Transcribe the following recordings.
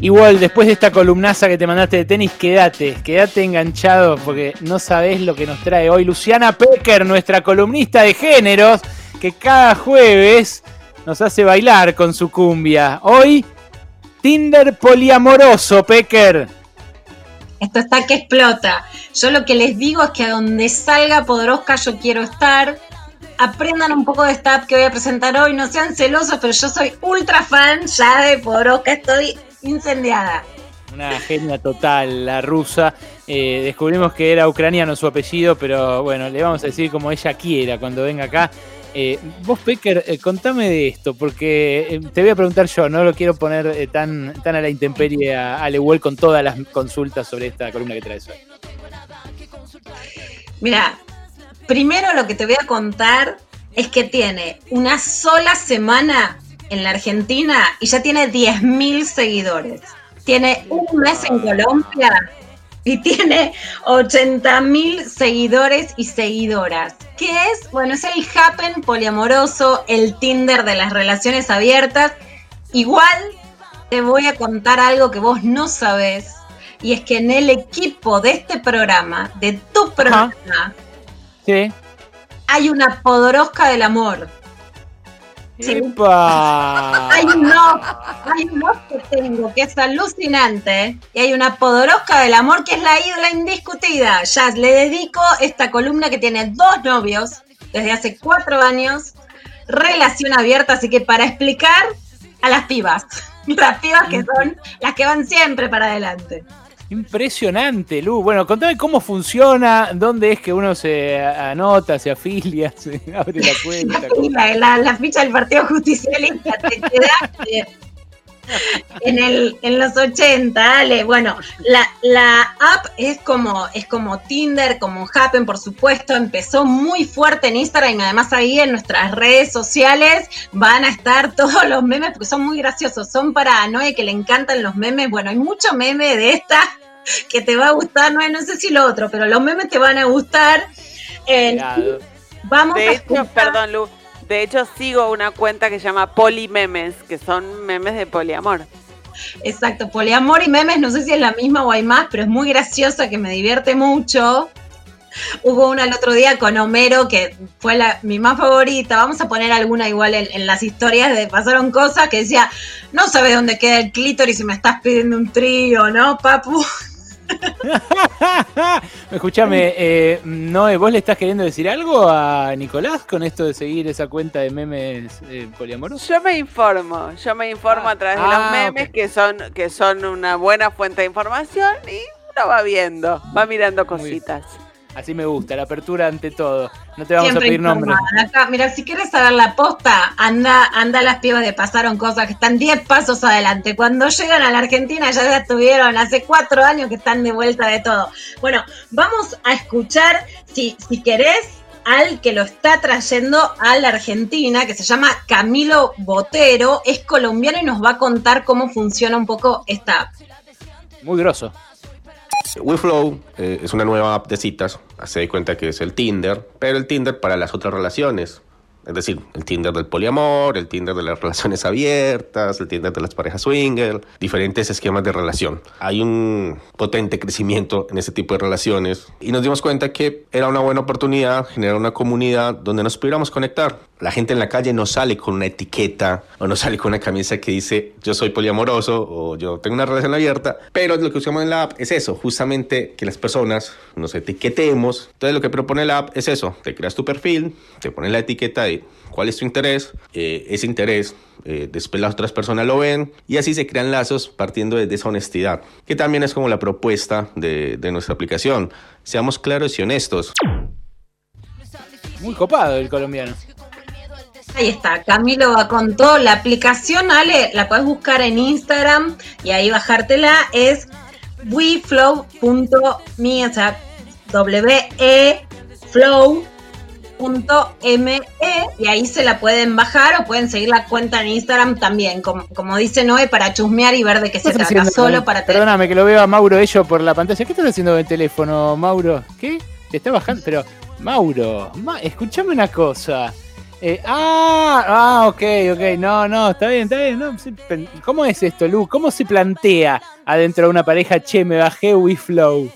Igual, después de esta columnaza que te mandaste de tenis, quédate, quédate enganchado porque no sabés lo que nos trae hoy Luciana Pecker, nuestra columnista de géneros, que cada jueves nos hace bailar con su cumbia. Hoy, Tinder poliamoroso, Pecker. Esto está que explota. Yo lo que les digo es que a donde salga Podoroska yo quiero estar. Aprendan un poco de esta que voy a presentar hoy. No sean celosos, pero yo soy ultra fan ya de Podoroska. Estoy incendiada. Una genia total, la rusa. Eh, descubrimos que era ucraniano su apellido, pero bueno, le vamos a decir como ella quiera cuando venga acá. Eh, vos, Pecker, eh, contame de esto, porque te voy a preguntar yo, no lo quiero poner tan, tan a la intemperie a Ale con todas las consultas sobre esta columna que traes hoy. Mira, primero lo que te voy a contar es que tiene una sola semana en la Argentina y ya tiene 10.000 seguidores. Tiene un mes en Colombia y tiene 80.000 seguidores y seguidoras. ¿Qué es? Bueno, es el Happen poliamoroso, el Tinder de las relaciones abiertas. Igual te voy a contar algo que vos no sabés. Y es que en el equipo de este programa, de tu programa, hay una podorosca del amor. Sí. Hay un off, hay un que tengo que es alucinante y hay una podorosca del amor que es la ídola indiscutida. Ya le dedico esta columna que tiene dos novios desde hace cuatro años, relación abierta, así que para explicar a las pibas, las pibas que son las que van siempre para adelante. Impresionante, Lu. Bueno, contame cómo funciona, dónde es que uno se anota, se afilia, se abre la cuenta. la, ficha del Partido Justicialista, te quedaste en, el, en los 80, dale. Bueno, la, la, app es como, es como Tinder, como Happen, por supuesto. Empezó muy fuerte en Instagram y además ahí en nuestras redes sociales van a estar todos los memes porque son muy graciosos. Son para Noé que le encantan los memes. Bueno, hay mucho meme de esta que te va a gustar, no, no sé si lo otro, pero los memes te van a gustar. vamos de hecho, perdón, Lu, de hecho sigo una cuenta que se llama Polimemes, que son memes de poliamor. Exacto, poliamor y memes, no sé si es la misma o hay más, pero es muy graciosa, que me divierte mucho. Hubo una el otro día con Homero que fue la, mi más favorita. Vamos a poner alguna igual en, las historias de pasaron cosas que decía, no sabes dónde queda el clítoris y me estás pidiendo un trío, ¿no, papu? Escúchame, eh, Noé, ¿vos le estás queriendo decir algo a Nicolás con esto de seguir esa cuenta de memes eh, poliamorosos? Yo me informo, yo me informo a través de los ah, memes que son que son una buena fuente de información y uno va viendo, va mirando cositas. Así me gusta, la apertura ante todo. No te vamos a pedir nombre. mira, si quieres saber la posta, anda, anda a las pibas de pasaron cosas que están 10 pasos adelante. Cuando llegan a la Argentina ya estuvieron hace cuatro años que están de vuelta de todo. Bueno, vamos a escuchar, si, si querés, al que lo está trayendo a la Argentina, que se llama Camilo Botero, es colombiano y nos va a contar cómo funciona un poco esta app. Muy grosso. WeFlow eh, es una nueva app de citas, se da cuenta que es el Tinder, pero el Tinder para las otras relaciones. Es decir, el Tinder del poliamor, el Tinder de las relaciones abiertas, el Tinder de las parejas swinger, diferentes esquemas de relación. Hay un potente crecimiento en ese tipo de relaciones y nos dimos cuenta que era una buena oportunidad generar una comunidad donde nos pudiéramos conectar. La gente en la calle no sale con una etiqueta o no sale con una camisa que dice yo soy poliamoroso o yo tengo una relación abierta, pero lo que usamos en la app es eso, justamente que las personas nos etiquetemos. Entonces lo que propone la app es eso, te creas tu perfil, te pones la etiqueta de cuál es tu interés, eh, ese interés eh, después las otras personas lo ven y así se crean lazos partiendo de esa honestidad, que también es como la propuesta de, de nuestra aplicación. Seamos claros y honestos. Muy copado el colombiano. Ahí está, Camilo va con todo. La aplicación, Ale, la puedes buscar en Instagram y ahí bajártela. Es weflow.me, o sea, W-E flow.me y ahí se la pueden bajar o pueden seguir la cuenta en Instagram también, como, como dice Noé, para chusmear y ver de qué se trata, solo para... Perdóname que lo veo a Mauro ello por la pantalla. ¿Qué estás haciendo del teléfono, Mauro? ¿Qué? Te está bajando, pero... Mauro, escúchame una cosa. Eh, ah, ah, ok, ok. No, no, está bien, está bien. No, ¿Cómo es esto, Lu? ¿Cómo se plantea adentro de una pareja, che, me bajé We Flow?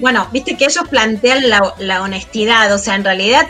Bueno, viste que ellos plantean la, la honestidad, o sea, en realidad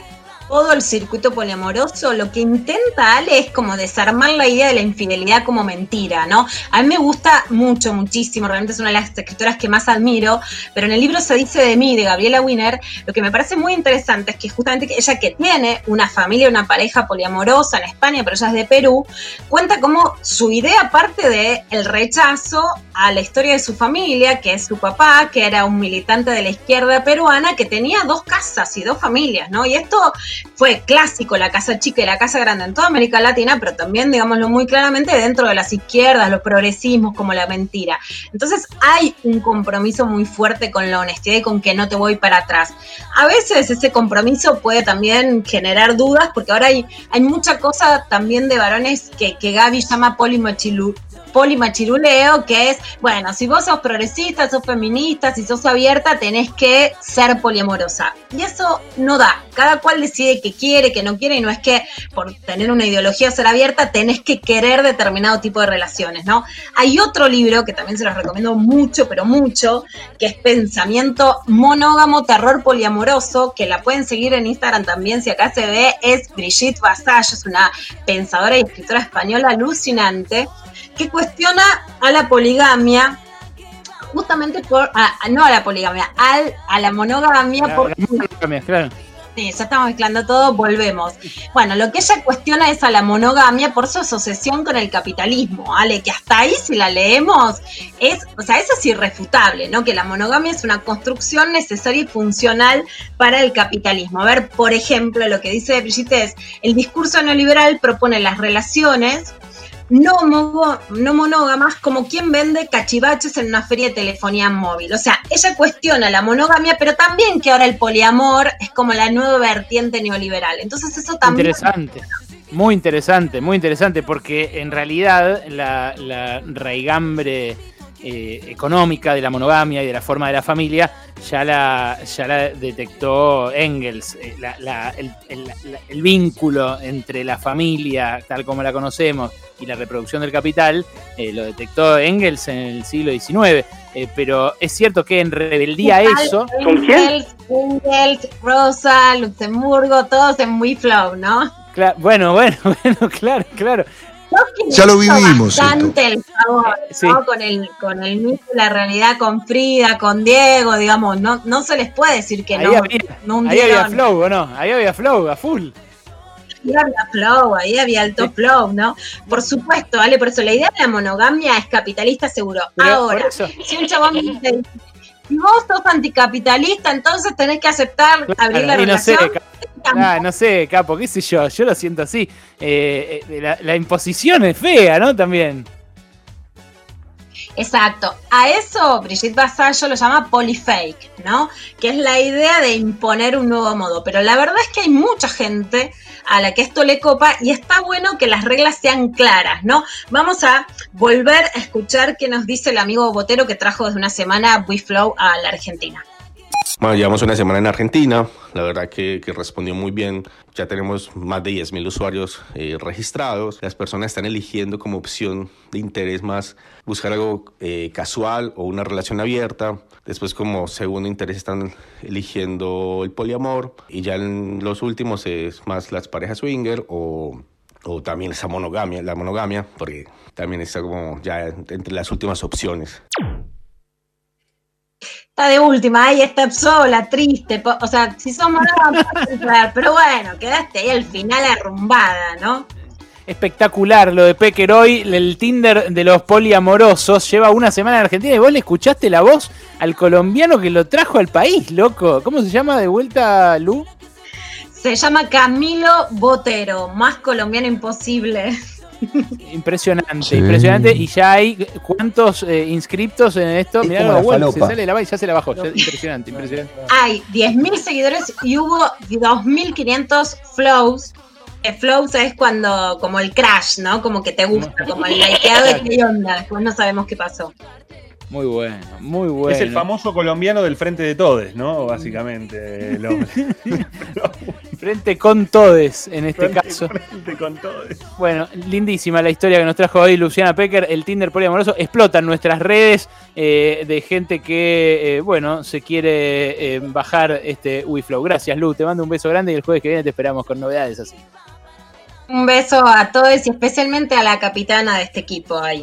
todo el circuito poliamoroso, lo que intenta Ale es como desarmar la idea de la infidelidad como mentira, ¿no? A mí me gusta mucho, muchísimo, realmente es una de las escritoras que más admiro, pero en el libro se dice de mí, de Gabriela Wiener, lo que me parece muy interesante es que justamente ella que tiene una familia, una pareja poliamorosa en España, pero ella es de Perú, cuenta como su idea parte de rechazo a la historia de su familia, que es su papá, que era un militante de la izquierda peruana, que tenía dos casas y dos familias, ¿no? Y esto fue clásico la casa chica y la casa grande en toda América Latina, pero también, digámoslo muy claramente, dentro de las izquierdas, los progresismos, como la mentira. Entonces hay un compromiso muy fuerte con la honestidad y con que no te voy para atrás. A veces ese compromiso puede también generar dudas, porque ahora hay, hay mucha cosa también de varones que, que Gaby llama polimachilu, polimachiruleo, que es, bueno, si vos sos progresista, sos feminista, si sos abierta, tenés que ser poliamorosa. Y eso no da. Cada cual decide que quiere, que no quiere, y no es que por tener una ideología ser abierta tenés que querer determinado tipo de relaciones, ¿no? Hay otro libro que también se los recomiendo mucho, pero mucho, que es Pensamiento Monógamo, Terror Poliamoroso, que la pueden seguir en Instagram también, si acá se ve, es Brigitte Vasallo, es una pensadora y escritora española alucinante que cuestiona a la poligamia, justamente por, no a la poligamia, al, a la monogamia. por, claro. Sí, ya estamos mezclando todo, volvemos. Bueno, lo que ella cuestiona es a la monogamia por su asociación con el capitalismo, ¿vale? Que hasta ahí, si la leemos, es, o sea, eso es irrefutable, ¿no? Que la monogamia es una construcción necesaria y funcional para el capitalismo. A ver, por ejemplo, lo que dice Brigitte es, el discurso neoliberal propone las relaciones no, no monógamas como quien vende cachivaches en una feria de telefonía móvil. O sea, ella cuestiona la monogamia, pero también que ahora el poliamor es como la nueva vertiente neoliberal. Entonces eso también... Interesante. Muy interesante, muy interesante, porque en realidad la, la raigambre eh, económica de la monogamia y de la forma de la familia ya la, ya la detectó Engels. Eh, el, vínculo entre la familia, tal como la conocemos, y la reproducción del capital, eh, lo detectó Engels en el siglo XIX. pero es cierto que en rebeldía a eso. Engels, Engels, Rosa, Luxemburgo, todos en muy flow, ¿no? bueno, bueno, bueno, claro, claro ya lo vivimos. Bastante el favor, Con el, con el mito la realidad con Frida, con Diego, digamos, no, no se les puede decir que no. ahí había flow, ¿o no? Ahí había flow, a full. Ahí había flow, ahí había alto flow, ¿no? Por supuesto, ¿vale? Por eso la idea de la monogamia es capitalista seguro. Ahora, si un chabón me dice, si vos sos anticapitalista, entonces tenés que aceptar abrir la relación. Ah, no sé, capo, qué sé yo, yo lo siento así. Eh, eh, la, imposición es fea, ¿no? También. Exacto. A eso Brigitte Vasallo lo llama polyfake, ¿no? Que es la idea de imponer un nuevo modo. Pero la verdad es que hay mucha gente a la que esto le copa y está bueno que las reglas sean claras, ¿no? Vamos a volver a escuchar qué nos dice el amigo Botero que trajo desde una semana WeFlow a la Argentina. Bueno, llevamos una semana en Argentina, la verdad que, respondió muy bien. Ya tenemos más de 10.000 usuarios eh, registrados. Las personas están eligiendo como opción de interés más buscar algo eh, casual o una relación abierta. Después como segundo interés están eligiendo el poliamor. Y ya en los últimos es más las parejas swinger o, o también esa monogamia, la monogamia, porque también está como ya entre las últimas opciones de última, ahí está sola, triste, o sea, si somos pero bueno, quedaste ahí al final arrumbada, ¿no? Espectacular lo de Pecker hoy, el Tinder de los poliamorosos, lleva una semana en Argentina y vos le escuchaste la voz al colombiano que lo trajo al país, loco. ¿Cómo se llama de vuelta, Lu? Se llama Camilo Botero, más colombiano imposible. Impresionante, impresionante. Y ya hay cuántos eh, inscriptos en esto. Mirá la se sale la y ya se la bajó. Impresionante, impresionante. Hay 10.000 seguidores y hubo 2.500 flows. Eh, flows es cuando, como el crash, ¿no? Como que te gusta, como el likeado de qué onda. Después no sabemos qué pasó. Muy bueno, muy bueno. Es el famoso colombiano del frente de todes, ¿no? Básicamente, el hombre. Frente con todes, en este Frente- caso. frente con todo. Bueno, lindísima la historia que nos trajo hoy Luciana Pecker. El Tinder poliamoroso explota en nuestras redes eh, de gente que, eh, bueno, se quiere eh, bajar este WeFlow. Gracias, Lu. Te mando un beso grande y el jueves que viene te esperamos con novedades así. Un beso a todos y especialmente a la capitana de este equipo ahí.